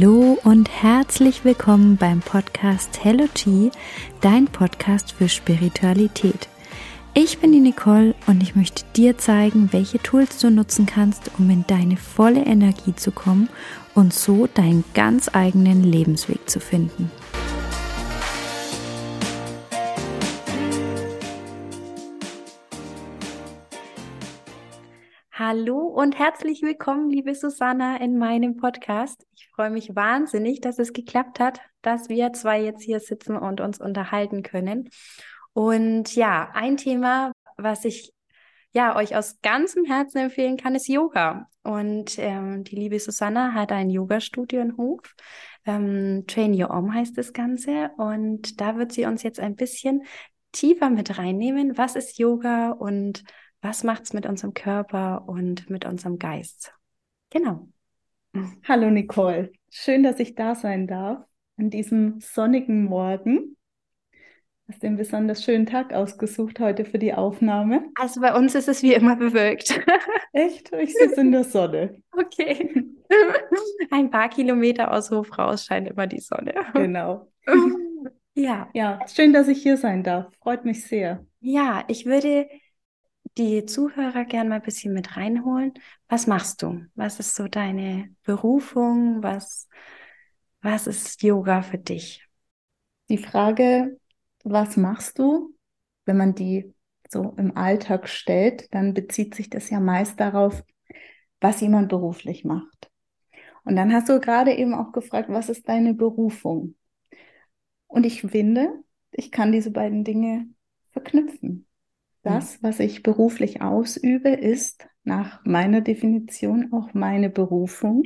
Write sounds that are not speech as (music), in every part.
Hallo und herzlich willkommen beim Podcast Hello G, dein Podcast für Spiritualität. Ich bin die Nicole und ich möchte dir zeigen, welche Tools du nutzen kannst, um in deine volle Energie zu kommen und so deinen ganz eigenen Lebensweg zu finden. Hallo und herzlich willkommen, liebe Susanna, in meinem Podcast. Ich freue mich wahnsinnig, dass es geklappt hat, dass wir zwei jetzt hier sitzen und uns unterhalten können. Und ja, ein Thema, was ich ja euch aus ganzem Herzen empfehlen kann, ist Yoga. Und ähm, die liebe Susanna hat ein Yoga-Studio in Hof. Ähm, Train Your Om heißt das Ganze. Und da wird sie uns jetzt ein bisschen tiefer mit reinnehmen. Was ist Yoga und was macht es mit unserem Körper und mit unserem Geist? Genau. Hallo Nicole, schön, dass ich da sein darf an diesem sonnigen Morgen. Hast du einen besonders schönen Tag ausgesucht heute für die Aufnahme? Also bei uns ist es wie immer bewölkt. (laughs) Echt? Ich sitze in der Sonne. Okay. (laughs) Ein paar Kilometer aus Hof raus scheint immer die Sonne. Genau. (laughs) Ja. Ja, schön, dass ich hier sein darf. Freut mich sehr. Ja, ich würde die Zuhörer gerne mal ein bisschen mit reinholen. Was machst du? Was ist so deine Berufung? Was, was ist Yoga für dich? Die Frage, was machst du, wenn man die so im Alltag stellt, dann bezieht sich das ja meist darauf, was jemand beruflich macht. Und dann hast du gerade eben auch gefragt, was ist deine Berufung? Und ich finde, ich kann diese beiden Dinge verknüpfen. Das, was ich beruflich ausübe, ist nach meiner Definition auch meine Berufung.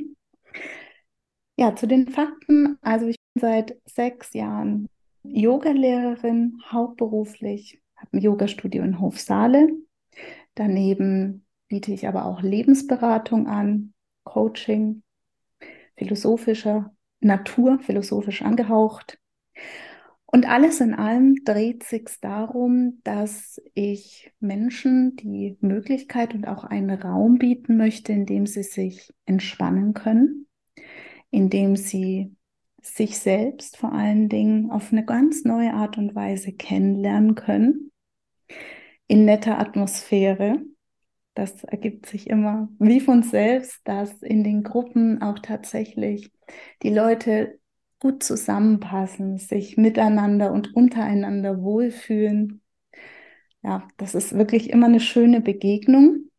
Ja, zu den Fakten. Also ich bin seit sechs Jahren Yogalehrerin, hauptberuflich, habe ein Yogastudio in Hofsaale. Daneben biete ich aber auch Lebensberatung an, Coaching, philosophischer Natur, philosophisch angehaucht. Und alles in allem dreht sich darum, dass ich Menschen die Möglichkeit und auch einen Raum bieten möchte, in dem sie sich entspannen können, in dem sie sich selbst vor allen Dingen auf eine ganz neue Art und Weise kennenlernen können, in netter Atmosphäre. Das ergibt sich immer wie von selbst, dass in den Gruppen auch tatsächlich die Leute gut zusammenpassen, sich miteinander und untereinander wohlfühlen. Ja, das ist wirklich immer eine schöne Begegnung.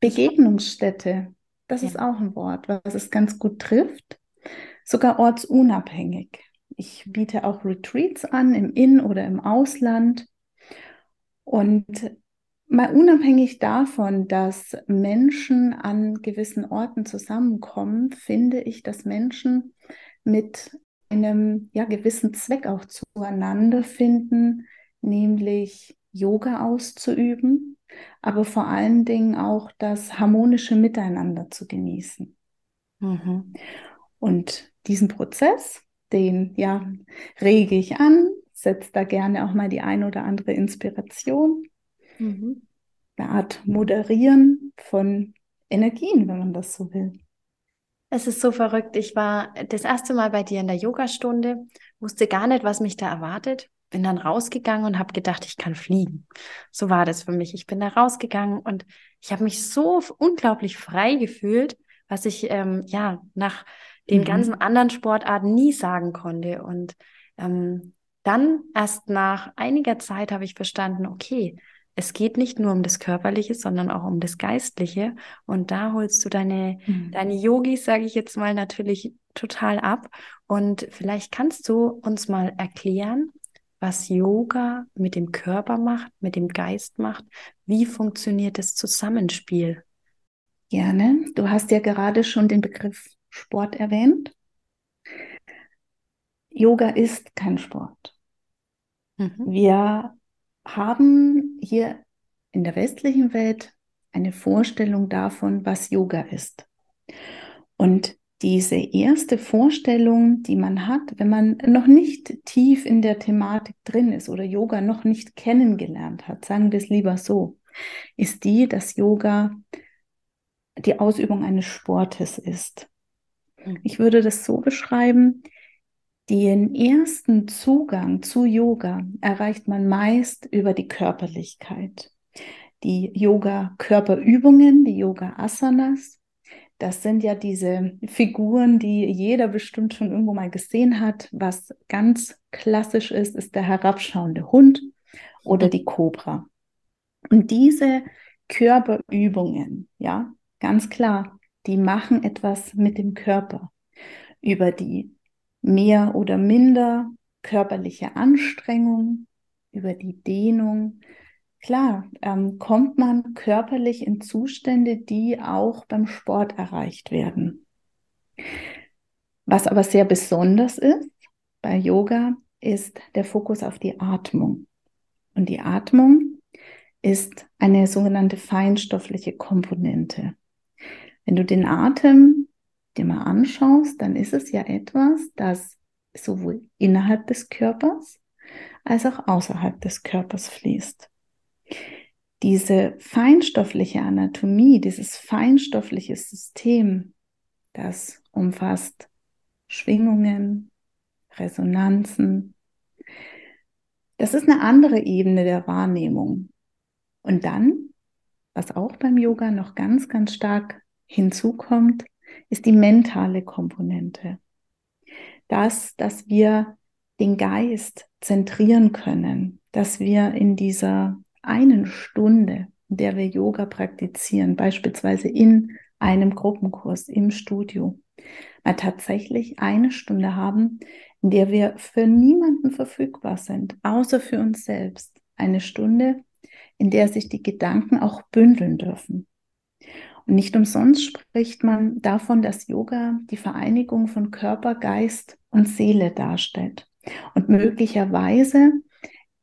Begegnungsstätte, das ja. ist auch ein Wort, was es ganz gut trifft, sogar ortsunabhängig. Ich biete auch Retreats an im In- oder im Ausland. Und mal unabhängig davon, dass Menschen an gewissen Orten zusammenkommen, finde ich, dass Menschen mit einem ja, gewissen Zweck auch zueinander finden, nämlich Yoga auszuüben, aber vor allen Dingen auch das harmonische Miteinander zu genießen. Mhm. Und diesen Prozess, den ja rege ich an, setze da gerne auch mal die ein oder andere Inspiration, mhm. eine Art Moderieren von Energien, wenn man das so will. Es ist so verrückt. Ich war das erste Mal bei dir in der Yogastunde, wusste gar nicht, was mich da erwartet. Bin dann rausgegangen und habe gedacht, ich kann fliegen. So war das für mich. Ich bin da rausgegangen und ich habe mich so unglaublich frei gefühlt, was ich ähm, ja nach den mhm. ganzen anderen Sportarten nie sagen konnte. Und ähm, dann erst nach einiger Zeit habe ich verstanden, okay, es geht nicht nur um das Körperliche, sondern auch um das Geistliche. Und da holst du deine, mhm. deine Yogis, sage ich jetzt mal, natürlich total ab. Und vielleicht kannst du uns mal erklären, was Yoga mit dem Körper macht, mit dem Geist macht. Wie funktioniert das Zusammenspiel? Gerne. Du hast ja gerade schon den Begriff Sport erwähnt. Yoga ist kein Sport. Mhm. Wir haben hier in der westlichen Welt eine Vorstellung davon, was Yoga ist. Und diese erste Vorstellung, die man hat, wenn man noch nicht tief in der Thematik drin ist oder Yoga noch nicht kennengelernt hat, sagen wir es lieber so, ist die, dass Yoga die Ausübung eines Sportes ist. Mhm. Ich würde das so beschreiben, den ersten Zugang zu Yoga erreicht man meist über die Körperlichkeit. Die Yoga-Körperübungen, die Yoga-Asanas, das sind ja diese Figuren, die jeder bestimmt schon irgendwo mal gesehen hat. Was ganz klassisch ist, ist der herabschauende Hund oder die Kobra. Und diese Körperübungen, ja, ganz klar, die machen etwas mit dem Körper. Über die mehr oder minder körperliche Anstrengung, über die Dehnung. Klar, ähm, kommt man körperlich in Zustände, die auch beim Sport erreicht werden. Was aber sehr besonders ist bei Yoga, ist der Fokus auf die Atmung. Und die Atmung ist eine sogenannte feinstoffliche Komponente. Wenn du den Atem dir mal anschaust, dann ist es ja etwas, das sowohl innerhalb des Körpers als auch außerhalb des Körpers fließt. Diese feinstoffliche Anatomie, dieses feinstoffliche System, das umfasst Schwingungen, Resonanzen. Das ist eine andere Ebene der Wahrnehmung. Und dann, was auch beim Yoga noch ganz, ganz stark hinzukommt, ist die mentale Komponente. Das, dass wir den Geist zentrieren können, dass wir in dieser einen Stunde, in der wir Yoga praktizieren, beispielsweise in einem Gruppenkurs im Studio, mal tatsächlich eine Stunde haben, in der wir für niemanden verfügbar sind, außer für uns selbst. Eine Stunde, in der sich die Gedanken auch bündeln dürfen. Nicht umsonst spricht man davon, dass Yoga die Vereinigung von Körper, Geist und Seele darstellt. Und möglicherweise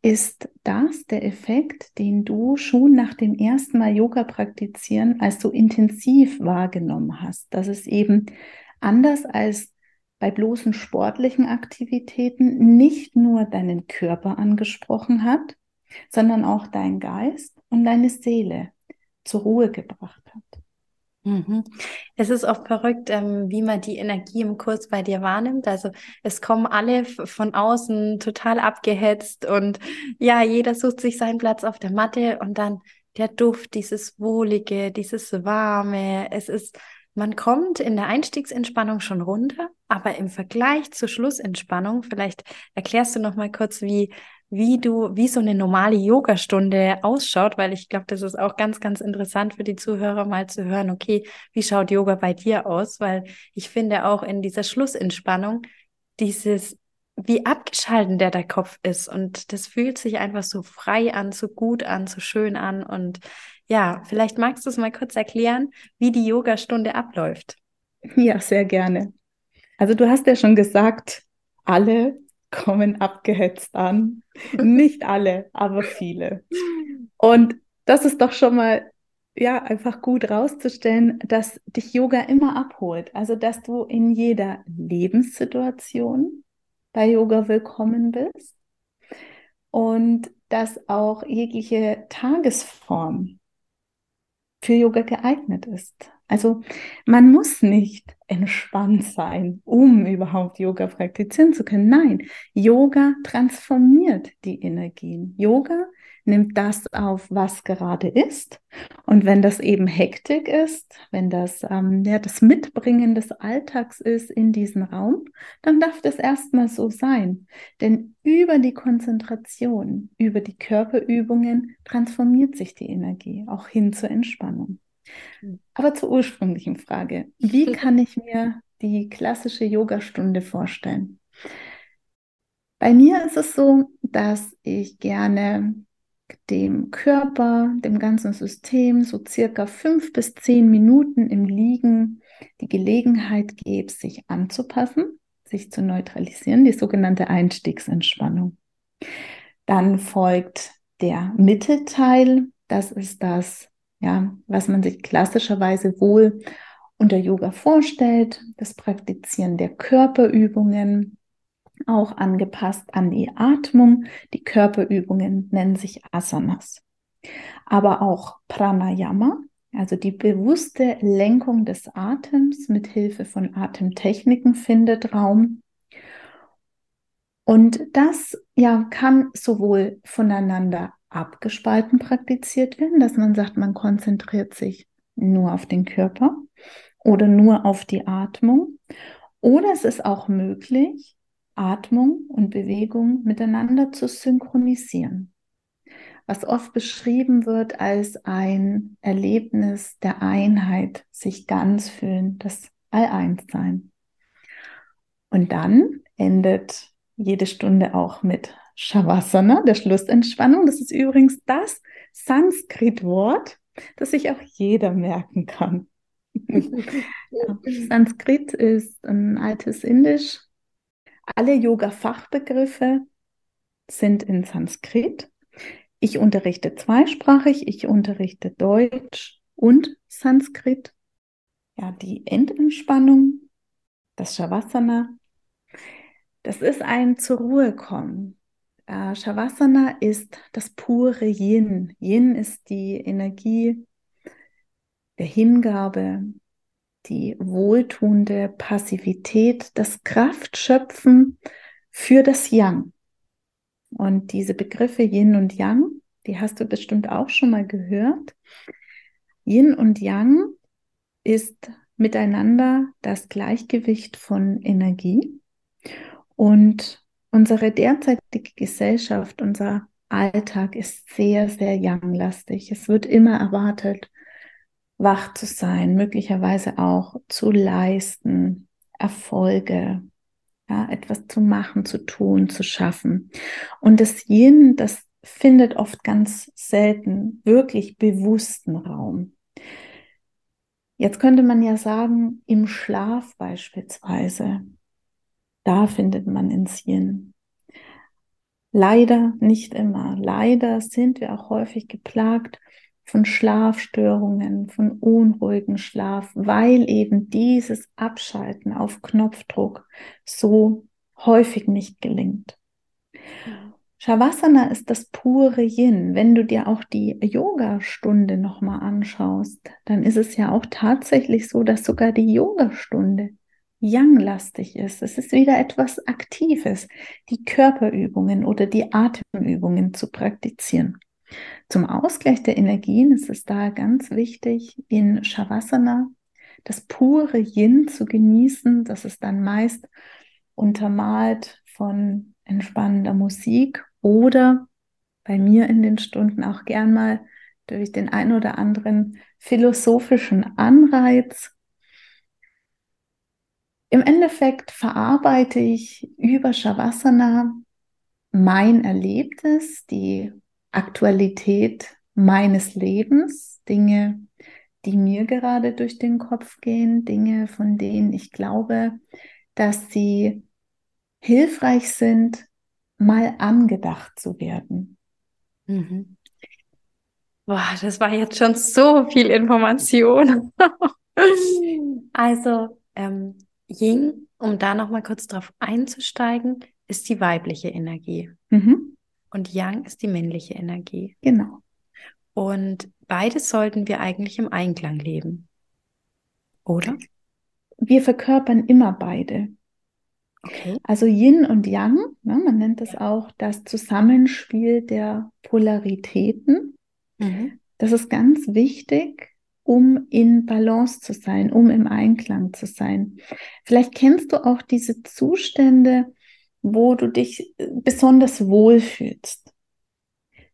ist das der Effekt, den du schon nach dem ersten Mal Yoga praktizieren als so intensiv wahrgenommen hast, dass es eben anders als bei bloßen sportlichen Aktivitäten nicht nur deinen Körper angesprochen hat, sondern auch dein Geist und deine Seele zur Ruhe gebracht hat. Mhm. Es ist oft verrückt, ähm, wie man die Energie im Kurs bei dir wahrnimmt. Also es kommen alle von außen total abgehetzt und ja, jeder sucht sich seinen Platz auf der Matte und dann der Duft, dieses Wohlige, dieses Warme. Es ist, man kommt in der Einstiegsentspannung schon runter, aber im Vergleich zur Schlussentspannung, vielleicht erklärst du noch mal kurz, wie wie du, wie so eine normale Yogastunde ausschaut, weil ich glaube, das ist auch ganz, ganz interessant für die Zuhörer mal zu hören, okay, wie schaut Yoga bei dir aus? Weil ich finde auch in dieser Schlussentspannung dieses, wie abgeschalten der der Kopf ist und das fühlt sich einfach so frei an, so gut an, so schön an und ja, vielleicht magst du es mal kurz erklären, wie die Yogastunde abläuft. Ja, sehr gerne. Also du hast ja schon gesagt, alle kommen abgehetzt an. Nicht alle, aber viele. Und das ist doch schon mal ja einfach gut rauszustellen, dass dich Yoga immer abholt. Also dass du in jeder Lebenssituation bei Yoga willkommen bist und dass auch jegliche Tagesform für Yoga geeignet ist. Also man muss nicht entspannt sein, um überhaupt Yoga praktizieren zu können. Nein, Yoga transformiert die Energien. Yoga nimmt das auf, was gerade ist. Und wenn das eben Hektik ist, wenn das ähm, ja, das Mitbringen des Alltags ist in diesen Raum, dann darf das erstmal so sein. Denn über die Konzentration, über die Körperübungen transformiert sich die Energie auch hin zur Entspannung. Aber zur ursprünglichen Frage. Wie (laughs) kann ich mir die klassische Yogastunde vorstellen? Bei mir ist es so, dass ich gerne dem Körper, dem ganzen System so circa fünf bis zehn Minuten im Liegen die Gelegenheit gebe, sich anzupassen, sich zu neutralisieren, die sogenannte Einstiegsentspannung. Dann folgt der Mittelteil, das ist das ja, was man sich klassischerweise wohl unter Yoga vorstellt, das Praktizieren der Körperübungen, auch angepasst an die Atmung. Die Körperübungen nennen sich Asanas. Aber auch Pranayama, Also die bewusste Lenkung des Atems mit Hilfe von Atemtechniken findet Raum. Und das ja kann sowohl voneinander abgespalten praktiziert werden, dass man sagt, man konzentriert sich nur auf den Körper oder nur auf die Atmung. Oder es ist auch möglich, Atmung und Bewegung miteinander zu synchronisieren, was oft beschrieben wird als ein Erlebnis der Einheit, sich ganz fühlen, das All-Eins-Sein. Und dann endet jede Stunde auch mit Shavasana, der Schlussentspannung. Das ist übrigens das Sanskrit-Wort, das sich auch jeder merken kann. (laughs) Sanskrit ist ein altes Indisch. Alle Yoga-Fachbegriffe sind in Sanskrit. Ich unterrichte zweisprachig, ich unterrichte Deutsch und Sanskrit. Ja, die Endentspannung, das Shavasana, das ist ein zur Ruhe kommen. Äh, Shavasana ist das pure Yin. Yin ist die Energie der Hingabe, die wohltuende Passivität, das Kraftschöpfen für das Yang. Und diese Begriffe Yin und Yang, die hast du bestimmt auch schon mal gehört. Yin und Yang ist miteinander das Gleichgewicht von Energie. Und unsere derzeitige Gesellschaft, unser Alltag ist sehr, sehr Yang-lastig. Es wird immer erwartet, wach zu sein, möglicherweise auch zu leisten, Erfolge, ja, etwas zu machen, zu tun, zu schaffen. Und das Yin, das findet oft ganz selten wirklich bewussten Raum. Jetzt könnte man ja sagen, im Schlaf beispielsweise, da findet man ins Yin. Leider nicht immer. Leider sind wir auch häufig geplagt von Schlafstörungen, von unruhigen Schlaf, weil eben dieses Abschalten auf Knopfdruck so häufig nicht gelingt. Shavasana ist das pure Yin. Wenn du dir auch die Yoga-Stunde nochmal anschaust, dann ist es ja auch tatsächlich so, dass sogar die Yoga-Stunde Yang-lastig ist. Es ist wieder etwas Aktives, die Körperübungen oder die Atemübungen zu praktizieren. Zum Ausgleich der Energien ist es da ganz wichtig, in Shavasana das pure Yin zu genießen. Das ist dann meist untermalt von entspannender Musik oder bei mir in den Stunden auch gern mal durch den ein oder anderen philosophischen Anreiz. Im Endeffekt verarbeite ich über Shavasana mein Erlebtes, die Aktualität meines Lebens, Dinge, die mir gerade durch den Kopf gehen, Dinge, von denen ich glaube, dass sie hilfreich sind, mal angedacht zu werden. Mhm. Boah, das war jetzt schon so viel Information. (laughs) also, ähm, Ying, um da nochmal kurz drauf einzusteigen, ist die weibliche Energie. Mhm. Und Yang ist die männliche Energie. Genau. Und beides sollten wir eigentlich im Einklang leben. Oder? Wir verkörpern immer beide. Okay. Also Yin und Yang, ne, man nennt das auch das Zusammenspiel der Polaritäten. Mhm. Das ist ganz wichtig, um in Balance zu sein, um im Einklang zu sein. Vielleicht kennst du auch diese Zustände, wo du dich äh, besonders wohlfühlst.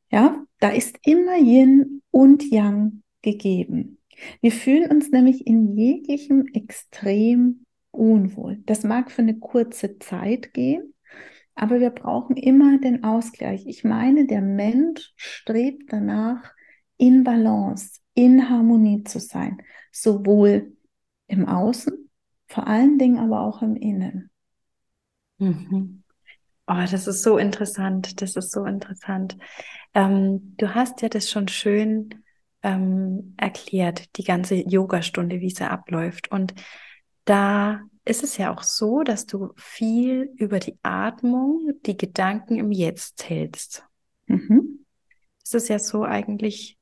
Ja, da ist immer Yin und Yang gegeben. Wir fühlen uns nämlich in jeglichem Extrem unwohl. Das mag für eine kurze Zeit gehen, aber wir brauchen immer den Ausgleich. Ich meine, der Mensch strebt danach, in Balance, in Harmonie zu sein, sowohl im Außen, vor allen Dingen aber auch im Innen. Mhm. Oh, das ist so interessant. Das ist so interessant. Ähm, du hast ja das schon schön ähm, erklärt, die ganze Yogastunde, wie sie abläuft. Und da ist es ja auch so, dass du viel über die Atmung, die Gedanken im Jetzt hältst. Mhm. Das ist ja so eigentlich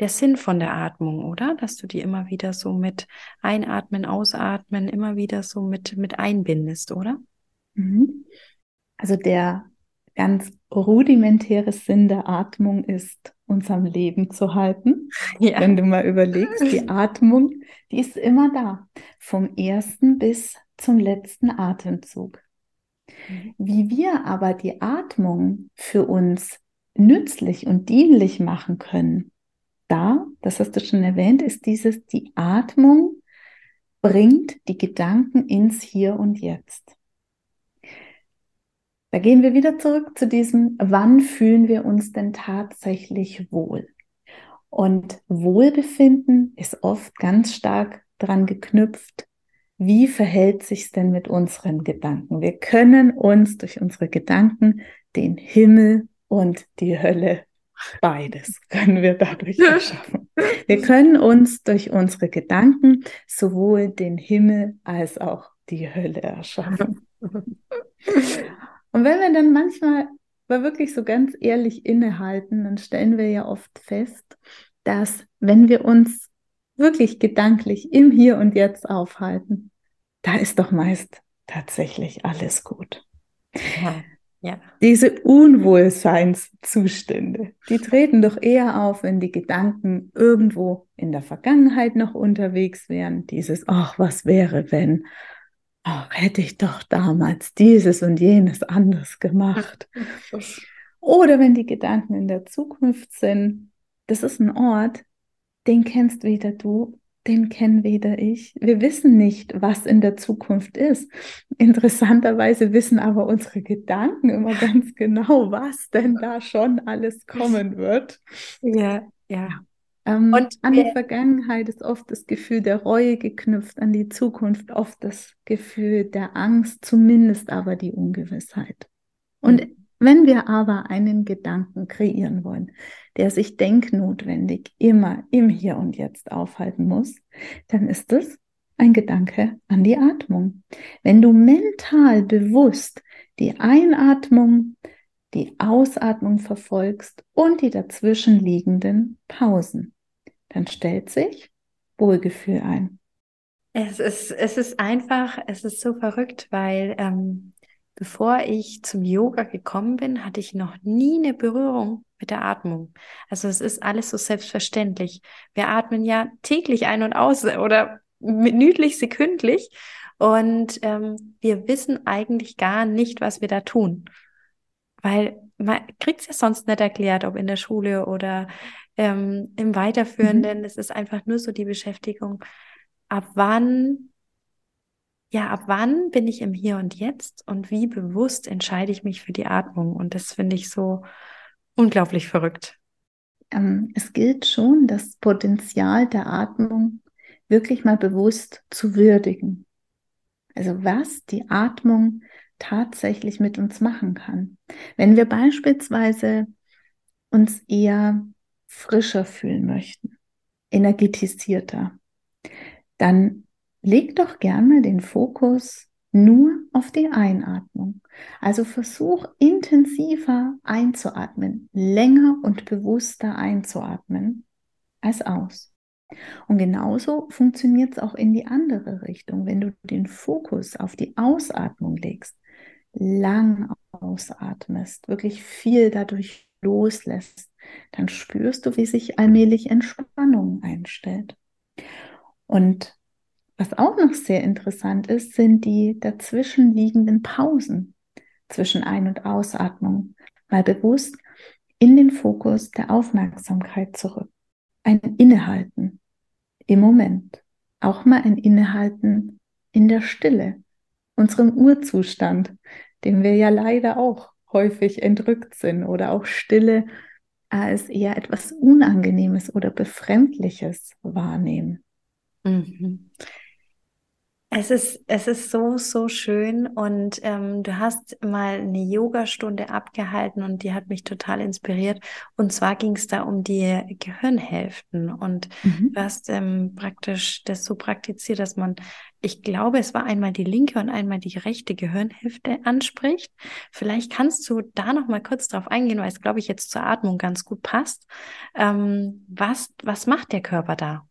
der Sinn von der Atmung, oder? Dass du die immer wieder so mit einatmen, ausatmen, immer wieder so mit, mit einbindest, oder? Mhm. Also der ganz rudimentäre Sinn der Atmung ist, uns am Leben zu halten. (laughs) Ja. Wenn du mal überlegst, die Atmung, die ist immer da, vom ersten bis zum letzten Atemzug. Mhm. Wie wir aber die Atmung für uns nützlich und dienlich machen können, da, das hast du schon erwähnt, ist dieses, die Atmung bringt die Gedanken ins Hier und Jetzt. Da gehen wir wieder zurück zu diesem, wann fühlen wir uns denn tatsächlich wohl? Und Wohlbefinden ist oft ganz stark dran geknüpft, wie verhält sich es denn mit unseren Gedanken? Wir können uns durch unsere Gedanken den Himmel und die Hölle, beides können wir dadurch (laughs) erschaffen. Wir können uns durch unsere Gedanken sowohl den Himmel als auch die Hölle erschaffen. Und wenn wir dann manchmal mal wirklich so ganz ehrlich innehalten, dann stellen wir ja oft fest, dass wenn wir uns wirklich gedanklich im Hier und Jetzt aufhalten, da ist doch meist tatsächlich alles gut. Ja, ja. Diese Unwohlseinszustände, die treten doch eher auf, wenn die Gedanken irgendwo in der Vergangenheit noch unterwegs wären. Dieses, ach, was wäre, wenn? ach, hätte ich doch damals dieses und jenes anders gemacht. Oder wenn die Gedanken in der Zukunft sind, das ist ein Ort, den kennst weder du, den kennen weder ich. Wir wissen nicht, was in der Zukunft ist. Interessanterweise wissen aber unsere Gedanken immer ganz genau, was denn da schon alles kommen wird. Ja, ja. Ähm, und an die Vergangenheit ist oft das Gefühl der Reue geknüpft, an die Zukunft oft das Gefühl der Angst, zumindest aber die Ungewissheit. Und mhm. Wenn wir aber einen Gedanken kreieren wollen, der sich denknotwendig immer im Hier und Jetzt aufhalten muss, dann ist es ein Gedanke an die Atmung. Wenn du mental bewusst die Einatmung die Ausatmung verfolgst und die dazwischen liegenden Pausen. Dann stellt sich Wohlgefühl ein. Es ist, es ist einfach, es ist so verrückt, weil ähm, bevor ich zum Yoga gekommen bin, hatte ich noch nie eine Berührung mit der Atmung. Also es ist alles so selbstverständlich. Wir atmen ja täglich ein und aus oder minütlich, sekündlich. Und ähm, wir wissen eigentlich gar nicht, was wir da tun. Weil man kriegt es ja sonst nicht erklärt, ob in der Schule oder ähm, im Weiterführenden. Mhm. Es ist einfach nur so die Beschäftigung, ab wann, ja, ab wann bin ich im Hier und Jetzt und wie bewusst entscheide ich mich für die Atmung. Und das finde ich so unglaublich verrückt. Ähm, es gilt schon, das Potenzial der Atmung wirklich mal bewusst zu würdigen. Also was die Atmung tatsächlich mit uns machen kann. Wenn wir beispielsweise uns eher frischer fühlen möchten, energetisierter, dann leg doch gerne den Fokus nur auf die Einatmung. Also versuch intensiver einzuatmen, länger und bewusster einzuatmen als aus. Und genauso funktioniert es auch in die andere Richtung. Wenn du den Fokus auf die Ausatmung legst, lang ausatmest, wirklich viel dadurch loslässt, dann spürst du, wie sich allmählich Entspannung einstellt. Und was auch noch sehr interessant ist, sind die dazwischen liegenden Pausen zwischen Ein- und Ausatmung. Mal bewusst in den Fokus der Aufmerksamkeit zurück. Ein Innehalten im Moment. Auch mal ein Innehalten in der Stille, unserem Urzustand, dem wir ja leider auch häufig entrückt sind oder auch Stille als eher etwas Unangenehmes oder Befremdliches wahrnehmen. Mhm. Es ist, es ist so, so schön und ähm, du hast mal eine Yogastunde abgehalten und die hat mich total inspiriert. Und zwar ging es da um die Gehirnhälften und mhm. du hast ähm, praktisch das so praktiziert, dass man, ich glaube, es war einmal die linke und einmal die rechte Gehirnhälfte anspricht. Vielleicht kannst du da noch mal kurz drauf eingehen, weil es, glaube ich, jetzt zur Atmung ganz gut passt. Ähm, was, was macht der Körper da?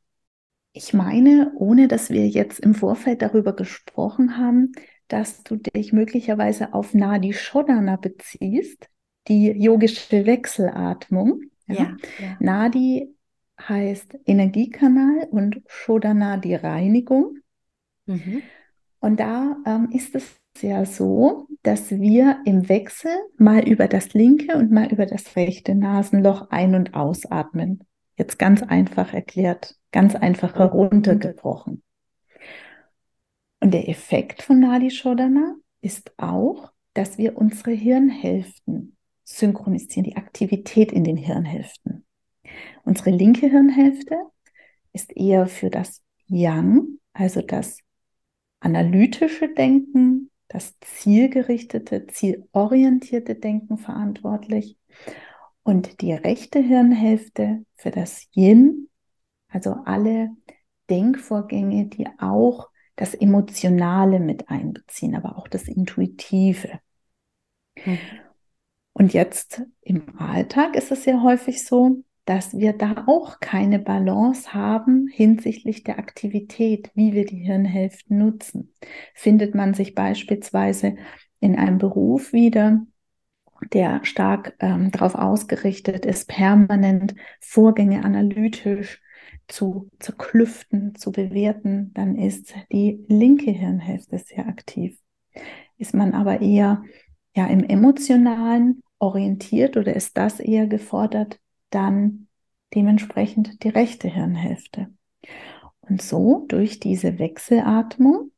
Ich meine, ohne dass wir jetzt im Vorfeld darüber gesprochen haben, dass du dich möglicherweise auf Nadi Shodhana beziehst, die yogische Wechselatmung. Ja? Ja, ja. Nadi heißt Energiekanal und Shodhana die Reinigung. Mhm. Und da ähm, ist es ja so, dass wir im Wechsel mal über das linke und mal über das rechte Nasenloch ein- und ausatmen. Jetzt ganz einfach erklärt, ganz einfach heruntergebrochen. Und der Effekt von Nadi Shodhana ist auch, dass wir unsere Hirnhälften synchronisieren, die Aktivität in den Hirnhälften. Unsere linke Hirnhälfte ist eher für das Yang, also das analytische Denken, das zielgerichtete, zielorientierte Denken verantwortlich und die rechte Hirnhälfte für das Yin, also alle Denkvorgänge, die auch das Emotionale mit einbeziehen, aber auch das Intuitive. Mhm. Und jetzt im Alltag ist es ja häufig so, dass wir da auch keine Balance haben hinsichtlich der Aktivität, wie wir die Hirnhälften nutzen. Findet man sich beispielsweise in einem Beruf wieder, der stark ähm, darauf ausgerichtet ist, permanent Vorgänge analytisch zu zerklüften, zu bewerten, dann ist die linke Hirnhälfte sehr aktiv. Ist man aber eher ja im emotionalen orientiert oder ist das eher gefordert, dann dementsprechend die rechte Hirnhälfte. Und so durch diese Wechselatmung,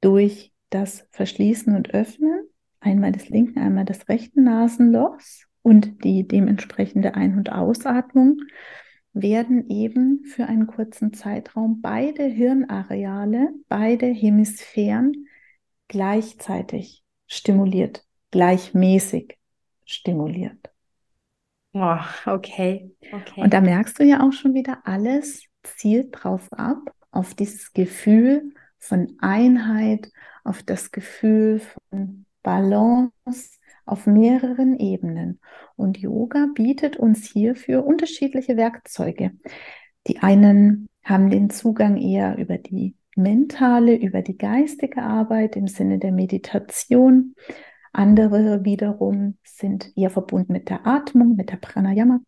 durch das Verschließen und Öffnen einmal des linken, einmal des rechten Nasenlochs und die dementsprechende Ein- und Ausatmung werden eben für einen kurzen Zeitraum beide Hirnareale, beide Hemisphären gleichzeitig stimuliert, gleichmäßig stimuliert. Oh, okay. okay. Und da merkst du ja auch schon wieder, alles zielt drauf ab, auf dieses Gefühl von Einheit, auf das Gefühl von Balance auf mehreren Ebenen. Und Yoga bietet uns hierfür unterschiedliche Werkzeuge. Die einen haben den Zugang eher über die mentale, über die geistige Arbeit im Sinne der Meditation. Andere wiederum sind eher verbunden mit der Atmung, mit der Pranayama.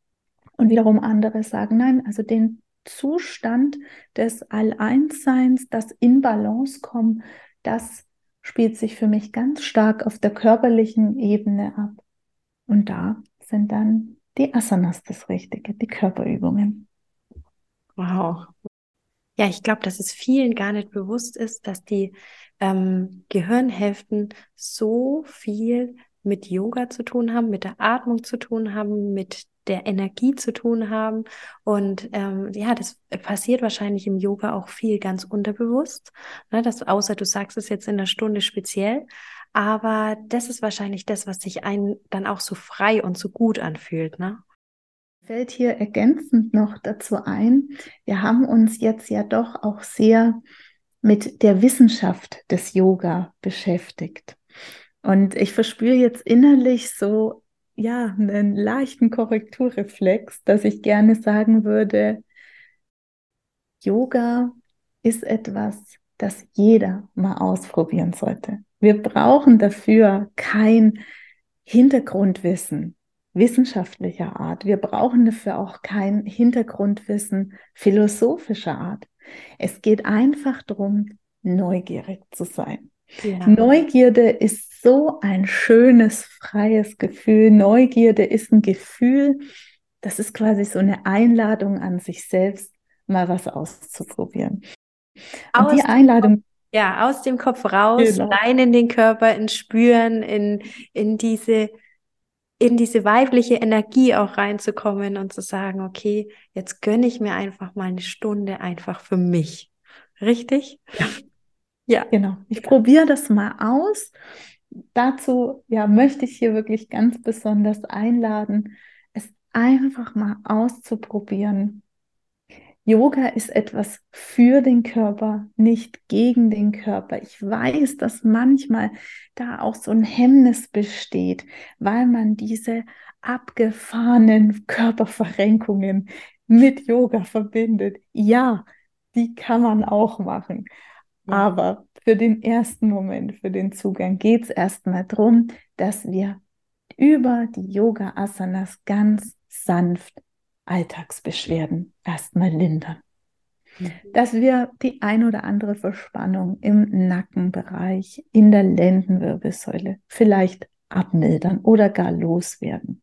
Und wiederum andere sagen, nein, also den Zustand des All-Eins-Seins, das in Balance kommen, das spielt sich für mich ganz stark auf der körperlichen Ebene ab. Und da sind dann die Asanas das Richtige, die Körperübungen. Wow. Ja, ich glaube, dass es vielen gar nicht bewusst ist, dass die ähm, Gehirnhälften so viel mit Yoga zu tun haben, mit der Atmung zu tun haben, mit der Energie zu tun haben. Und ähm, ja, das passiert wahrscheinlich im Yoga auch viel ganz unterbewusst. Ne, dass, außer du sagst es jetzt in der Stunde speziell. Aber das ist wahrscheinlich das, was sich einen dann auch so frei und so gut anfühlt. Ne? Fällt hier ergänzend noch dazu ein, wir haben uns jetzt ja doch auch sehr mit der Wissenschaft des Yoga beschäftigt. Und ich verspüre jetzt innerlich so ja, einen leichten Korrekturreflex, dass ich gerne sagen würde, Yoga ist etwas, das jeder mal ausprobieren sollte. Wir brauchen dafür kein Hintergrundwissen wissenschaftlicher Art. Wir brauchen dafür auch kein Hintergrundwissen philosophischer Art. Es geht einfach darum, neugierig zu sein. Ja. Neugierde ist so ein schönes, freies Gefühl. Neugierde ist ein Gefühl, das ist quasi so eine Einladung an sich selbst, mal was auszuprobieren. Und die Einladung. ja, aus dem Kopf raus, genau. rein in den Körper, ins Spüren, in, in diese, in diese weibliche Energie auch reinzukommen und zu sagen, okay, jetzt gönne ich mir einfach mal eine Stunde einfach für mich. Richtig? Ja. Ja. Genau. Ich probiere das mal aus. Dazu ja, möchte ich hier wirklich ganz besonders einladen, es einfach mal auszuprobieren. Yoga ist etwas für den Körper, nicht gegen den Körper. Ich weiß, dass manchmal da auch so ein Hemmnis besteht, weil man diese abgefahrenen Körperverrenkungen mit Yoga verbindet. Ja, die kann man auch machen. Aber für den ersten Moment, für den Zugang geht es erstmal darum, dass wir über die Yoga-Asanas ganz sanft Alltagsbeschwerden erstmal lindern. Mhm. Dass wir die ein oder andere Verspannung im Nackenbereich, in der Lendenwirbelsäule vielleicht abmildern oder gar loswerden.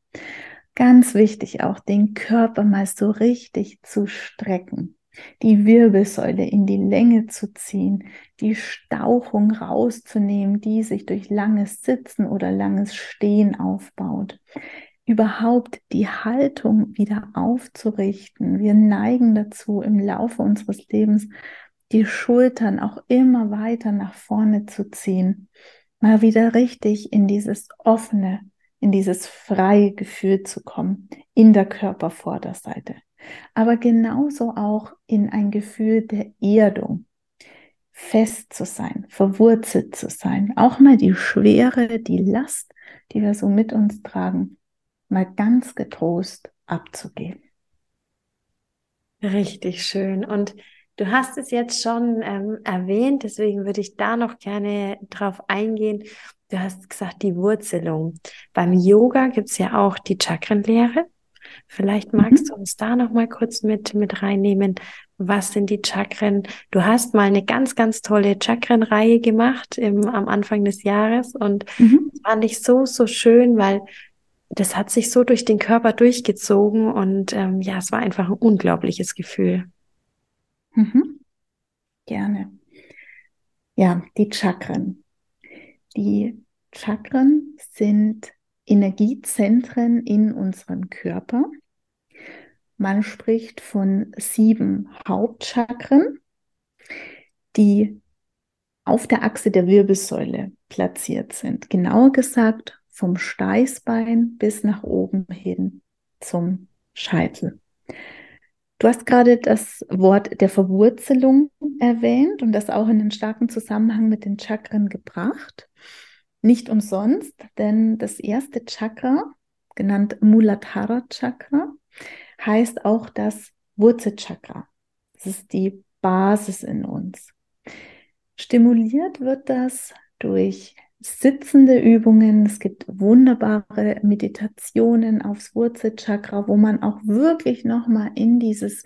Ganz wichtig auch, den Körper mal so richtig zu strecken, die Wirbelsäule in die Länge zu ziehen, die Stauchung rauszunehmen, die sich durch langes Sitzen oder langes Stehen aufbaut. Überhaupt die Haltung wieder aufzurichten. Wir neigen dazu, im Laufe unseres Lebens die Schultern auch immer weiter nach vorne zu ziehen. Mal wieder richtig in dieses offene, in dieses freie Gefühl zu kommen, in der Körpervorderseite. Aber genauso auch in ein Gefühl der Erdung, fest zu sein, verwurzelt zu sein. Auch mal die Schwere, die Last, die wir so mit uns tragen, mal ganz getrost abzugeben. Richtig schön. Und du hast es jetzt schon ähm, erwähnt, deswegen würde ich da noch gerne drauf eingehen. Du hast gesagt, die Wurzelung. Beim Yoga gibt es ja auch die Chakrenlehre. Vielleicht magst mhm. du uns da noch mal kurz mit, mit reinnehmen. Was sind die Chakren? Du hast mal eine ganz, ganz tolle Chakrenreihe gemacht im, am Anfang des Jahres und mhm. das fand ich so, so schön, weil das hat sich so durch den Körper durchgezogen und ähm, ja, es war einfach ein unglaubliches Gefühl. Mhm. Gerne. Ja, die Chakren. Die Chakren sind Energiezentren in unserem Körper. Man spricht von sieben Hauptchakren, die auf der Achse der Wirbelsäule platziert sind. Genauer gesagt vom Steißbein bis nach oben hin zum Scheitel. Du hast gerade das Wort der Verwurzelung erwähnt und das auch in den starken Zusammenhang mit den Chakren gebracht. Nicht umsonst, denn das erste Chakra, genannt Muladhara Chakra, heißt auch das Wurzelchakra. Das ist die Basis in uns. Stimuliert wird das durch sitzende Übungen. Es gibt wunderbare Meditationen aufs Wurzelchakra, wo man auch wirklich nochmal in dieses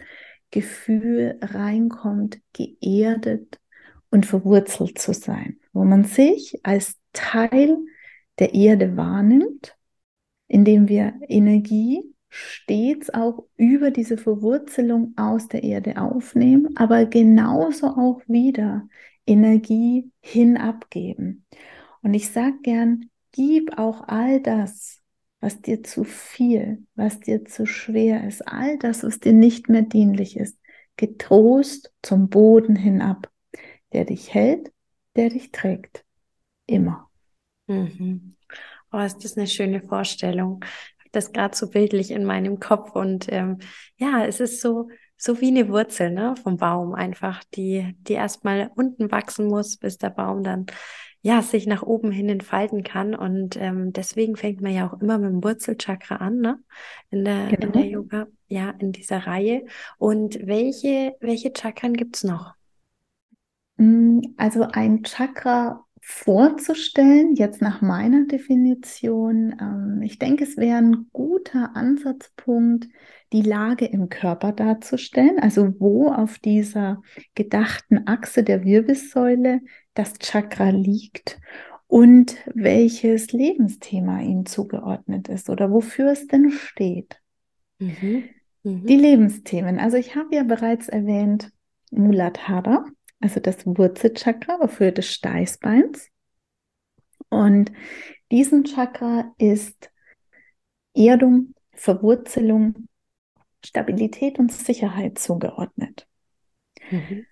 Gefühl reinkommt, geerdet und verwurzelt zu sein, wo man sich als Teil der Erde wahrnimmt, indem wir Energie stets auch über diese Verwurzelung aus der Erde aufnehmen, aber genauso auch wieder Energie hinabgeben. Und ich sage gern, gib auch all das, was dir zu viel, was dir zu schwer ist, all das, was dir nicht mehr dienlich ist, getrost zum Boden hinab, der dich hält, der dich trägt. Immer. Mhm. Oh, ist das eine schöne Vorstellung. Ich habe das gerade so bildlich in meinem Kopf und ähm, ja, es ist so, so wie eine Wurzel ne, vom Baum einfach, die, die erstmal unten wachsen muss, bis der Baum dann ja sich nach oben hin entfalten kann. Und ähm, deswegen fängt man ja auch immer mit dem Wurzelchakra an, ne? In der, genau. in der Yoga, ja, in dieser Reihe. Und welche, welche Chakren gibt's noch? Mm, also ein Chakra vorzustellen, jetzt nach meiner Definition. Ähm, ich denke, es wäre ein guter Ansatzpunkt, die Lage im Körper darzustellen, also wo auf dieser gedachten Achse der Wirbelsäule das Chakra liegt und welches Lebensthema ihm zugeordnet ist oder wofür es denn steht. Mhm. Mhm. Die Lebensthemen. Also ich habe ja bereits erwähnt Muladhara, also das Wurzelchakra, wofür des Steißbeins. Und diesem Chakra ist Erdung, Verwurzelung, Stabilität und Sicherheit zugeordnet. Mhm.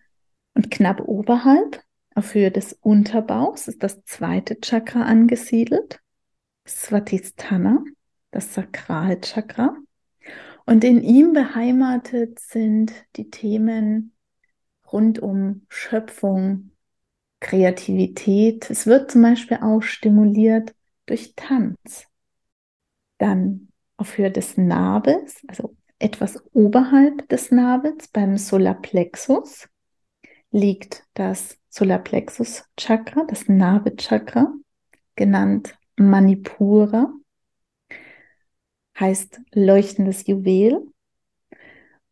Und knapp oberhalb, Auf Höhe des Unterbauchs ist das zweite Chakra angesiedelt, Svatisthana, das Sakralchakra. Und in ihm beheimatet sind die Themen rund um Schöpfung, Kreativität. Es wird zum Beispiel auch stimuliert durch Tanz. Dann auf Höhe des Nabels, also etwas oberhalb des Nabels beim Solarplexus, liegt das Solarplexus Chakra, das Nabelchakra, genannt Manipura, heißt leuchtendes Juwel.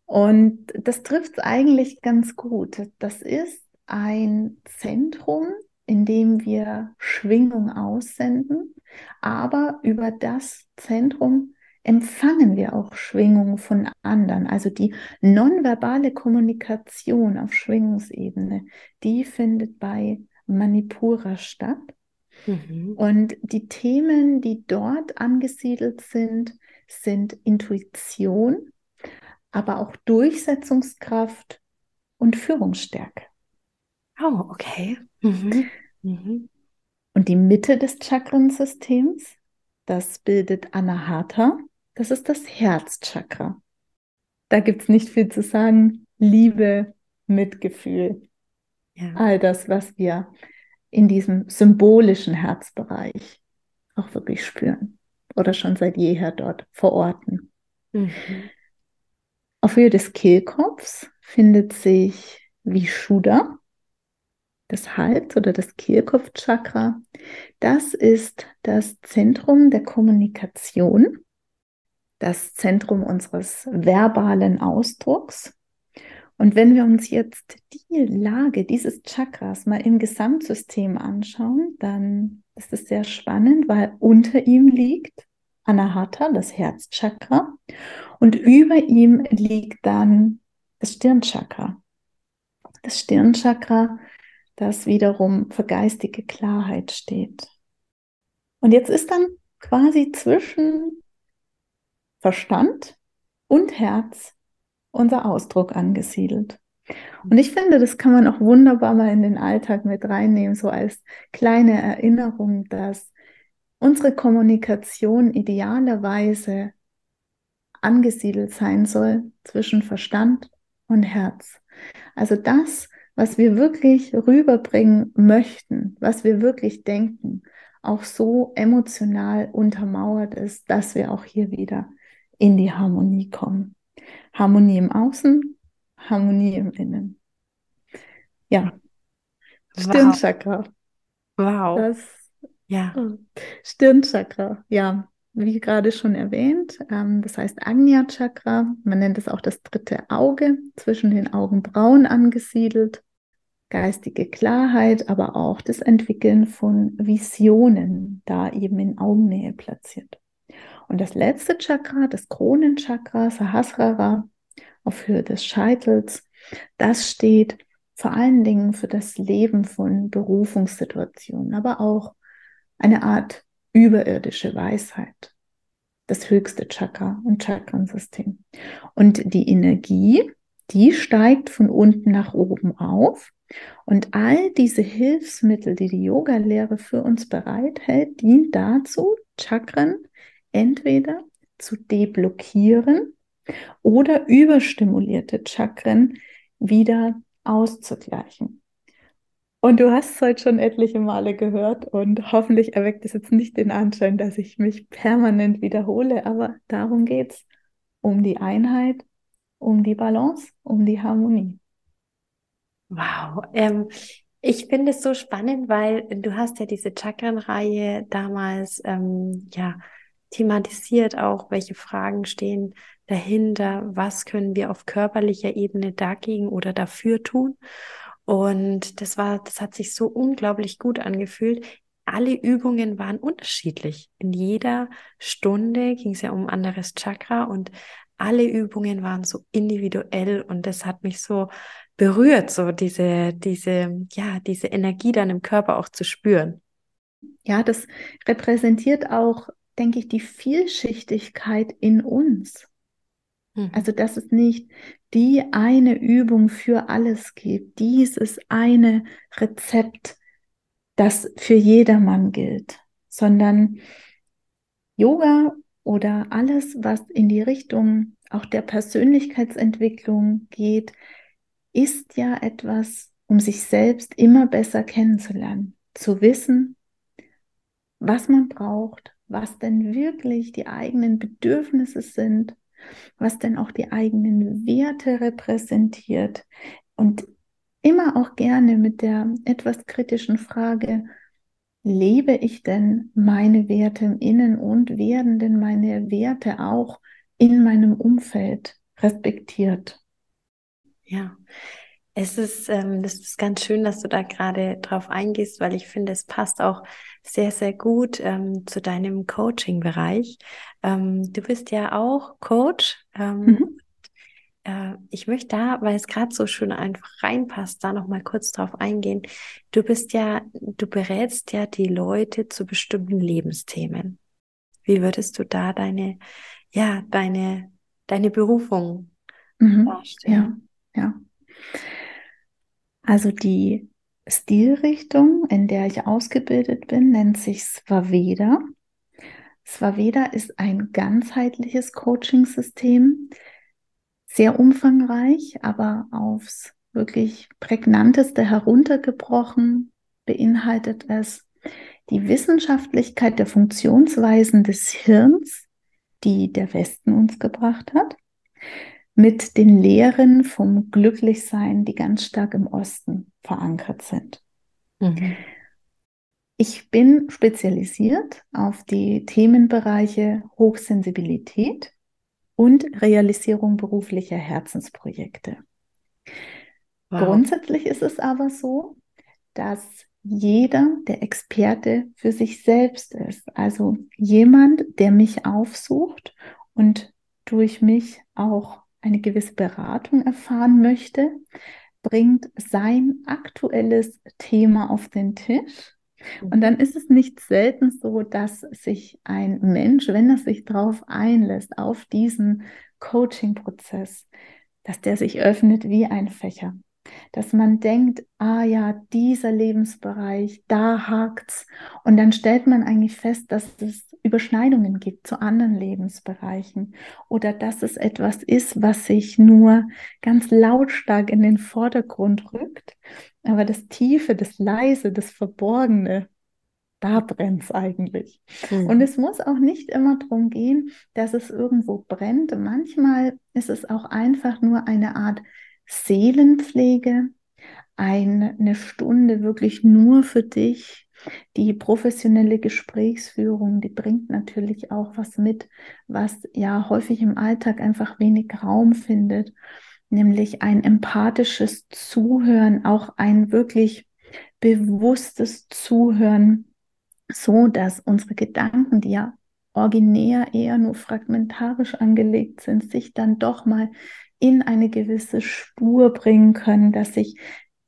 Und das trifft es eigentlich ganz gut. Das ist ein Zentrum, in dem wir Schwingung aussenden, aber über das Zentrum empfangen wir auch Schwingungen von anderen. Also die nonverbale Kommunikation auf Schwingungsebene, die findet bei Manipura statt. Mhm. Und die Themen, die dort angesiedelt sind, sind Intuition, aber auch Durchsetzungskraft und Führungsstärke. Oh, okay. Mhm. Mhm. Und die Mitte des Chakrensystems, das bildet Anahata, das ist das Herzchakra. Da gibt es nicht viel zu sagen. Liebe, Mitgefühl, ja. all das, was wir in diesem symbolischen Herzbereich auch wirklich spüren oder schon seit jeher dort verorten. Mhm. Auf Höhe des Kehlkopfs findet sich Vishuddha, das Hals- oder das Kehlkopfchakra. Das ist das Zentrum der Kommunikation das Zentrum unseres verbalen Ausdrucks. Und wenn wir uns jetzt die Lage dieses Chakras mal im Gesamtsystem anschauen, dann ist es sehr spannend, weil unter ihm liegt Anahata, das Herzchakra, und über ihm liegt dann das Stirnchakra. Das Stirnchakra, das wiederum für geistige Klarheit steht. Und jetzt ist dann quasi zwischen Verstand und Herz unser Ausdruck angesiedelt. Und ich finde, das kann man auch wunderbar mal in den Alltag mit reinnehmen, so als kleine Erinnerung, dass unsere Kommunikation idealerweise angesiedelt sein soll zwischen Verstand und Herz. Also das, was wir wirklich rüberbringen möchten, was wir wirklich denken, auch so emotional untermauert ist, dass wir auch hier wieder in die Harmonie kommen. Harmonie im Außen, Harmonie im Innen. Ja. Wow. Stirnchakra. Wow. Das, ja. Oh, Stirnchakra, ja. Wie gerade schon erwähnt, ähm, das heißt Agnya Chakra. Man nennt es auch das dritte Auge, zwischen den Augenbrauen angesiedelt. Geistige Klarheit, aber auch das Entwickeln von Visionen, da eben in Augennähe platziert. Und das letzte Chakra, das Kronenchakra, Sahasrara, auf Höhe des Scheitels, das steht vor allen Dingen für das Leben von Berufungssituationen, aber auch eine Art überirdische Weisheit. Das höchste Chakra und Chakrensystem. Und die Energie, die steigt von unten nach oben auf. Und all diese Hilfsmittel, die die Yoga-Lehre für uns bereithält, dient dazu, Chakren entweder zu deblockieren oder überstimulierte Chakren wieder auszugleichen. Und du hast es heute schon etliche Male gehört und hoffentlich erweckt es jetzt nicht den Anschein, dass ich mich permanent wiederhole, aber darum geht es. Um die Einheit, um die Balance, um die Harmonie. Wow. Ähm, ich finde es so spannend, weil du hast ja diese Chakrenreihe damals ähm, ja thematisiert auch, welche Fragen stehen dahinter, was können wir auf körperlicher Ebene dagegen oder dafür tun. Und das war, das hat sich so unglaublich gut angefühlt. Alle Übungen waren unterschiedlich. In jeder Stunde ging es ja um ein anderes Chakra und alle Übungen waren so individuell und das hat mich so berührt, so diese, diese, ja, diese Energie dann im Körper auch zu spüren. Ja, das repräsentiert auch denke ich, die Vielschichtigkeit in uns. Mhm. Also, dass es nicht die eine Übung für alles gibt, dieses eine Rezept, das für jedermann gilt, sondern Yoga oder alles, was in die Richtung auch der Persönlichkeitsentwicklung geht, ist ja etwas, um sich selbst immer besser kennenzulernen, zu wissen, was man braucht, was denn wirklich die eigenen Bedürfnisse sind, was denn auch die eigenen Werte repräsentiert und immer auch gerne mit der etwas kritischen Frage, lebe ich denn meine Werte im Innen und werden denn meine Werte auch in meinem Umfeld respektiert? Ja, es ist, ähm, das ist ganz schön, dass du da gerade drauf eingehst, weil ich finde, es passt auch sehr, sehr gut ähm, zu deinem Coaching-Bereich. Ähm, du bist ja auch Coach. Ähm, mhm. äh, ich möchte da, weil es gerade so schön einfach reinpasst, da noch mal kurz drauf eingehen. Du bist ja, du berätst ja die Leute zu bestimmten Lebensthemen. Wie würdest du da deine, ja, deine, deine Berufung mhm. darstellen? Ja, ja. Also die Stilrichtung, in der ich ausgebildet bin, nennt sich Svaveda. Svaveda ist ein ganzheitliches Coaching-System, sehr umfangreich, aber aufs wirklich prägnanteste heruntergebrochen beinhaltet es die Wissenschaftlichkeit der Funktionsweisen des Hirns, die der Westen uns gebracht hat, mit den Lehren vom Glücklichsein, die ganz stark im Osten verankert sind. Mhm. Ich bin spezialisiert auf die Themenbereiche Hochsensibilität und Realisierung beruflicher Herzensprojekte. Wow. Grundsätzlich ist es aber so, dass jeder der Experte für sich selbst ist. Also jemand, der mich aufsucht und durch mich auch eine gewisse Beratung erfahren möchte, bringt sein aktuelles Thema auf den Tisch. Und dann ist es nicht selten so, dass sich ein Mensch, wenn er sich darauf einlässt, auf diesen Coaching-Prozess, dass der sich öffnet wie ein Fächer dass man denkt, ah ja, dieser Lebensbereich, da hakt's. Und dann stellt man eigentlich fest, dass es Überschneidungen gibt zu anderen Lebensbereichen oder dass es etwas ist, was sich nur ganz lautstark in den Vordergrund rückt. Aber das Tiefe, das Leise, das Verborgene, da brennt es eigentlich. Mhm. Und es muss auch nicht immer darum gehen, dass es irgendwo brennt. Manchmal ist es auch einfach nur eine Art Seelenpflege, eine Stunde wirklich nur für dich. Die professionelle Gesprächsführung, die bringt natürlich auch was mit, was ja häufig im Alltag einfach wenig Raum findet, nämlich ein empathisches Zuhören, auch ein wirklich bewusstes Zuhören, so dass unsere Gedanken, die ja originär eher nur fragmentarisch angelegt sind, sich dann doch mal in eine gewisse Spur bringen können, dass sich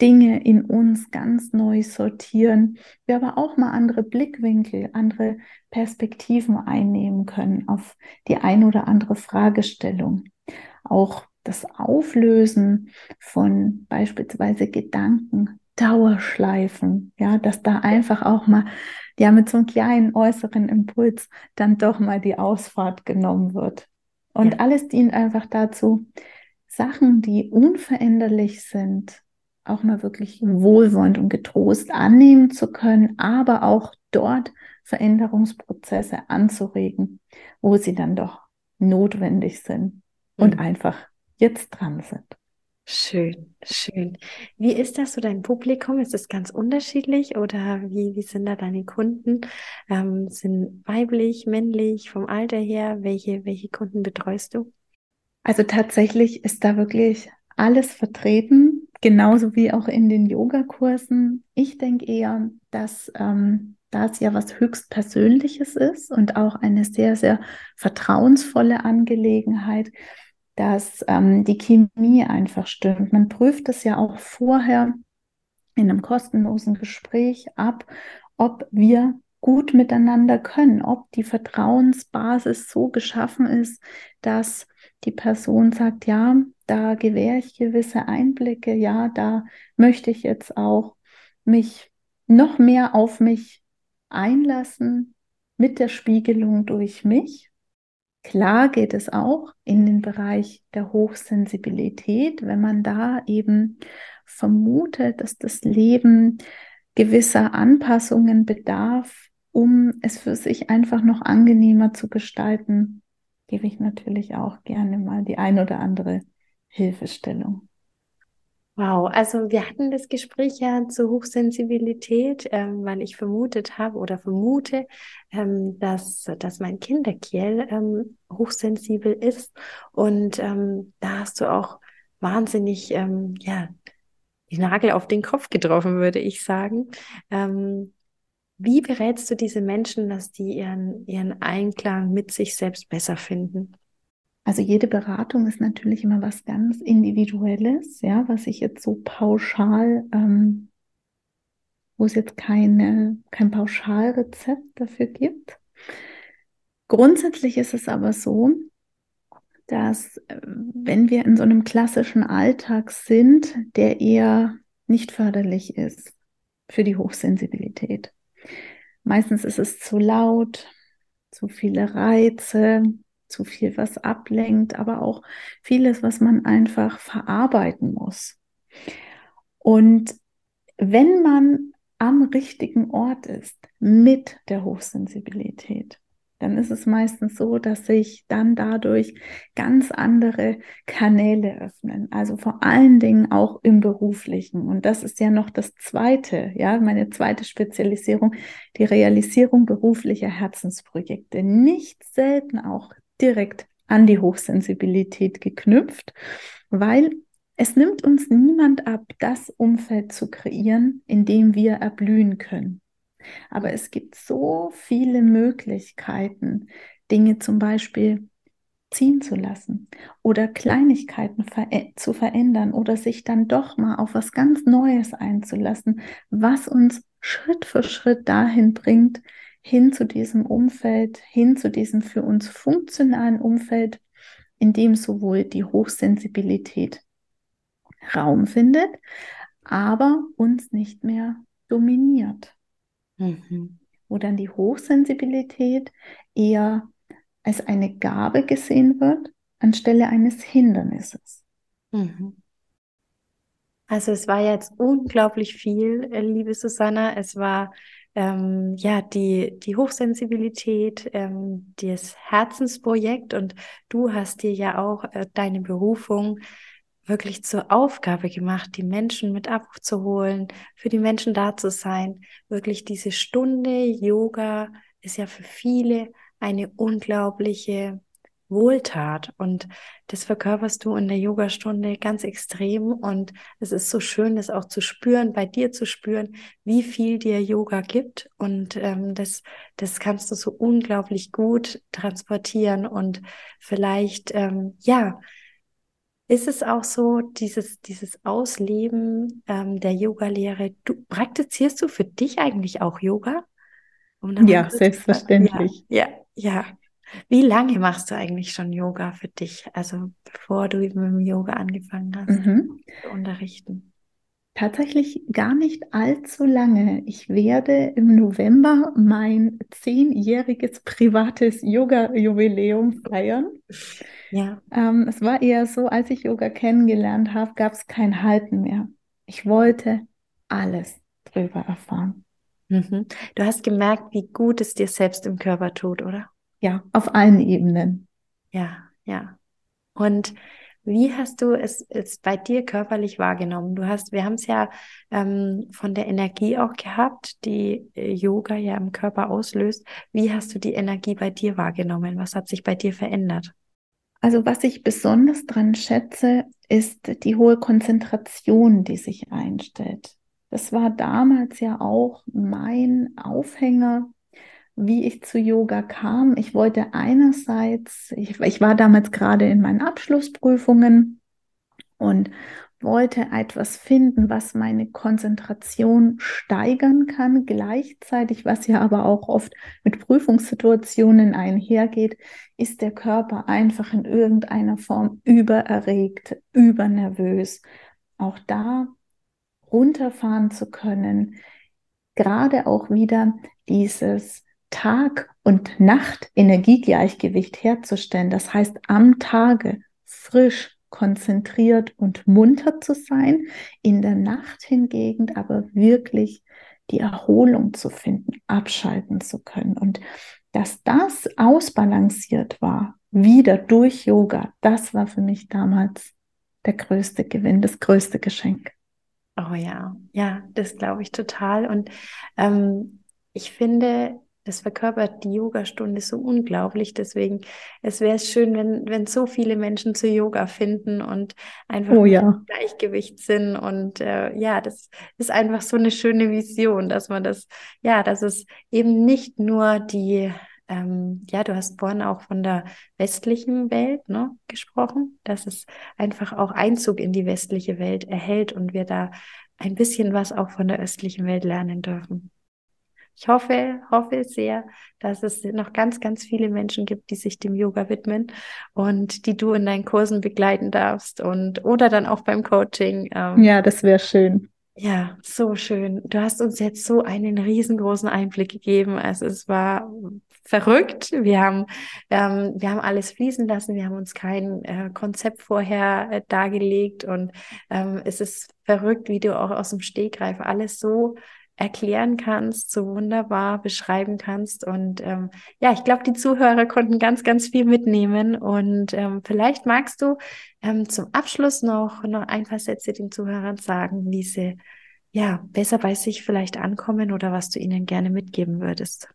Dinge in uns ganz neu sortieren, wir aber auch mal andere Blickwinkel, andere Perspektiven einnehmen können auf die ein oder andere Fragestellung. Auch das Auflösen von beispielsweise Gedanken, Dauerschleifen, ja, dass da einfach auch mal, ja, mit so einem kleinen äußeren Impuls dann doch mal die Ausfahrt genommen wird. Und ja. alles dient einfach dazu, Sachen, die unveränderlich sind, auch mal wirklich wohlwollend und getrost annehmen zu können, aber auch dort Veränderungsprozesse anzuregen, wo sie dann doch notwendig sind und mhm. einfach jetzt dran sind. Schön, schön. Wie ist das so dein Publikum? Ist es ganz unterschiedlich oder wie, wie sind da deine Kunden? Ähm, sind weiblich, männlich, vom Alter her? Welche, welche Kunden betreust du? Also tatsächlich ist da wirklich alles vertreten, genauso wie auch in den Yogakursen. Ich denke eher, dass ähm, da ja was höchst Persönliches ist und auch eine sehr, sehr vertrauensvolle Angelegenheit, dass ähm, die Chemie einfach stimmt. Man prüft es ja auch vorher in einem kostenlosen Gespräch ab, ob wir gut miteinander können, ob die Vertrauensbasis so geschaffen ist, dass die Person sagt, ja, da gewähre ich gewisse Einblicke, ja, da möchte ich jetzt auch mich noch mehr auf mich einlassen mit der Spiegelung durch mich. Klar geht es auch in den Bereich der Hochsensibilität, wenn man da eben vermutet, dass das Leben gewisser Anpassungen bedarf, um es für sich einfach noch angenehmer zu gestalten, gebe ich natürlich auch gerne mal die ein oder andere Hilfestellung. Wow, also wir hatten das Gespräch ja zur Hochsensibilität, ähm, weil ich vermutet habe oder vermute, ähm, dass, dass mein Kind, der Kiel, ähm, hochsensibel ist. Und ähm, da hast du auch wahnsinnig, ähm, ja, die Nagel auf den Kopf getroffen, würde ich sagen. Ähm, wie berätst du diese Menschen, dass die ihren, ihren Einklang mit sich selbst besser finden? Also jede Beratung ist natürlich immer was ganz Individuelles, ja, was ich jetzt so pauschal, ähm, wo es jetzt keine, kein Pauschalrezept dafür gibt. Grundsätzlich ist es aber so, dass äh, wenn wir in so einem klassischen Alltag sind, der eher nicht förderlich ist für die Hochsensibilität. Meistens ist es zu laut, zu viele Reize, zu viel, was ablenkt, aber auch vieles, was man einfach verarbeiten muss. Und wenn man am richtigen Ort ist mit der Hochsensibilität, dann ist es meistens so, dass sich dann dadurch ganz andere Kanäle öffnen. Also vor allen Dingen auch im beruflichen. Und das ist ja noch das zweite, ja, meine zweite Spezialisierung, die Realisierung beruflicher Herzensprojekte. Nicht selten auch direkt an die Hochsensibilität geknüpft, weil es nimmt uns niemand ab, das Umfeld zu kreieren, in dem wir erblühen können. Aber es gibt so viele Möglichkeiten, Dinge zum Beispiel ziehen zu lassen oder Kleinigkeiten ver zu verändern oder sich dann doch mal auf was ganz Neues einzulassen, was uns Schritt für Schritt dahin bringt, hin zu diesem Umfeld, hin zu diesem für uns funktionalen Umfeld, in dem sowohl die Hochsensibilität Raum findet, aber uns nicht mehr dominiert. Mhm. Wo dann die Hochsensibilität eher als eine Gabe gesehen wird, anstelle eines Hindernisses. Mhm. Also es war jetzt unglaublich viel, äh, liebe Susanna. Es war ähm, ja die, die Hochsensibilität, ähm, das Herzensprojekt und du hast dir ja auch äh, deine Berufung wirklich zur Aufgabe gemacht, die Menschen mit abzuholen, für die Menschen da zu sein. Wirklich diese Stunde Yoga ist ja für viele eine unglaubliche Wohltat. Und das verkörperst du in der Yogastunde ganz extrem. Und es ist so schön, das auch zu spüren, bei dir zu spüren, wie viel dir Yoga gibt. Und ähm, das, das kannst du so unglaublich gut transportieren. Und vielleicht, ähm, ja, ist es auch so, dieses, dieses Ausleben ähm, der Yoga-Lehre, du praktizierst du für dich eigentlich auch Yoga? Um ja, selbstverständlich. Ja, ja, ja. Wie lange machst du eigentlich schon Yoga für dich? Also bevor du mit dem Yoga angefangen hast mhm. zu unterrichten? Tatsächlich gar nicht allzu lange. Ich werde im November mein zehnjähriges privates Yoga-Jubiläum feiern. Ja. Ähm, es war eher so, als ich Yoga kennengelernt habe, gab es kein Halten mehr. Ich wollte alles drüber erfahren. Mhm. Du hast gemerkt, wie gut es dir selbst im Körper tut, oder? Ja, auf allen Ebenen. Ja, ja. Und wie hast du es, es bei dir körperlich wahrgenommen? Du hast, wir haben es ja ähm, von der Energie auch gehabt, die äh, Yoga ja im Körper auslöst. Wie hast du die Energie bei dir wahrgenommen? Was hat sich bei dir verändert? Also was ich besonders dran schätze, ist die hohe Konzentration, die sich einstellt. Das war damals ja auch mein Aufhänger, wie ich zu Yoga kam. Ich wollte einerseits, ich, ich war damals gerade in meinen Abschlussprüfungen und wollte etwas finden, was meine Konzentration steigern kann, gleichzeitig, was ja aber auch oft mit Prüfungssituationen einhergeht, ist der Körper einfach in irgendeiner Form übererregt, übernervös. Auch da runterfahren zu können, gerade auch wieder dieses Tag- und Nacht-Energiegleichgewicht herzustellen. Das heißt, am Tage frisch konzentriert und munter zu sein, in der Nacht hingegen aber wirklich die Erholung zu finden, abschalten zu können. Und dass das ausbalanciert war, wieder durch Yoga, das war für mich damals der größte Gewinn, das größte Geschenk. Oh ja, ja, das glaube ich total. Und ähm, ich finde, das verkörpert die Yogastunde so unglaublich. Deswegen, es wäre schön, wenn, wenn so viele Menschen zu Yoga finden und einfach oh, ja. im Gleichgewicht sind. Und äh, ja, das ist einfach so eine schöne Vision, dass man das, ja, dass es eben nicht nur die, ähm, ja, du hast vorhin auch von der westlichen Welt ne, gesprochen, dass es einfach auch Einzug in die westliche Welt erhält und wir da ein bisschen was auch von der östlichen Welt lernen dürfen. Ich hoffe, hoffe sehr, dass es noch ganz, ganz viele Menschen gibt, die sich dem Yoga widmen und die du in deinen Kursen begleiten darfst und oder dann auch beim Coaching. Ähm, ja, das wäre schön. Ja, so schön. Du hast uns jetzt so einen riesengroßen Einblick gegeben. Also es war verrückt. Wir haben, ähm, wir haben alles fließen lassen. Wir haben uns kein äh, Konzept vorher äh, dargelegt und ähm, es ist verrückt, wie du auch aus dem Stegreif alles so erklären kannst, so wunderbar beschreiben kannst. Und ähm, ja, ich glaube, die Zuhörer konnten ganz, ganz viel mitnehmen. Und ähm, vielleicht magst du ähm, zum Abschluss noch, noch ein paar Sätze den Zuhörern sagen, wie sie ja besser bei sich vielleicht ankommen oder was du ihnen gerne mitgeben würdest.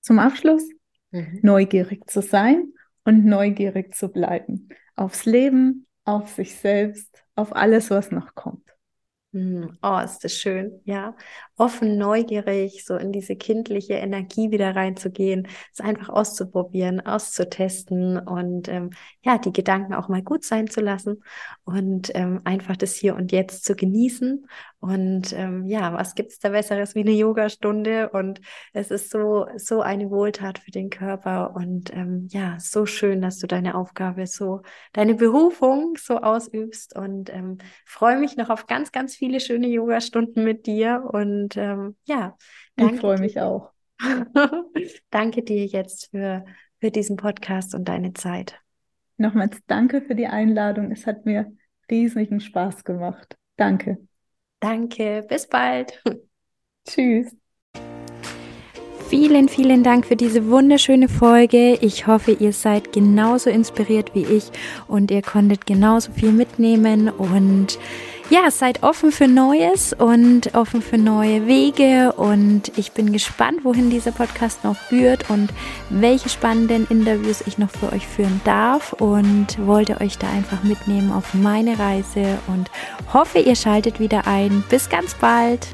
Zum Abschluss mhm. neugierig zu sein und neugierig zu bleiben. Aufs Leben, auf sich selbst, auf alles, was noch kommt. Hm, oh, ist das schön, ja. Offen, neugierig, so in diese kindliche Energie wieder reinzugehen, es einfach auszuprobieren, auszutesten und ähm, ja, die Gedanken auch mal gut sein zu lassen und ähm, einfach das Hier und Jetzt zu genießen. Und ähm, ja, was gibt's da Besseres wie eine Yogastunde? Und es ist so, so eine Wohltat für den Körper. Und ähm, ja, so schön, dass du deine Aufgabe so, deine Berufung so ausübst. Und ähm, freue mich noch auf ganz, ganz viele schöne Yogastunden mit dir. Und ähm, ja, danke. Ich freue mich auch. (laughs) danke dir jetzt für, für diesen Podcast und deine Zeit. Nochmals danke für die Einladung. Es hat mir riesigen Spaß gemacht. Danke. Danke, bis bald. (laughs) Tschüss. Vielen, vielen Dank für diese wunderschöne Folge. Ich hoffe, ihr seid genauso inspiriert wie ich und ihr konntet genauso viel mitnehmen und ja, seid offen für Neues und offen für neue Wege und ich bin gespannt, wohin dieser Podcast noch führt und welche spannenden Interviews ich noch für euch führen darf und wollte euch da einfach mitnehmen auf meine Reise und hoffe, ihr schaltet wieder ein. Bis ganz bald.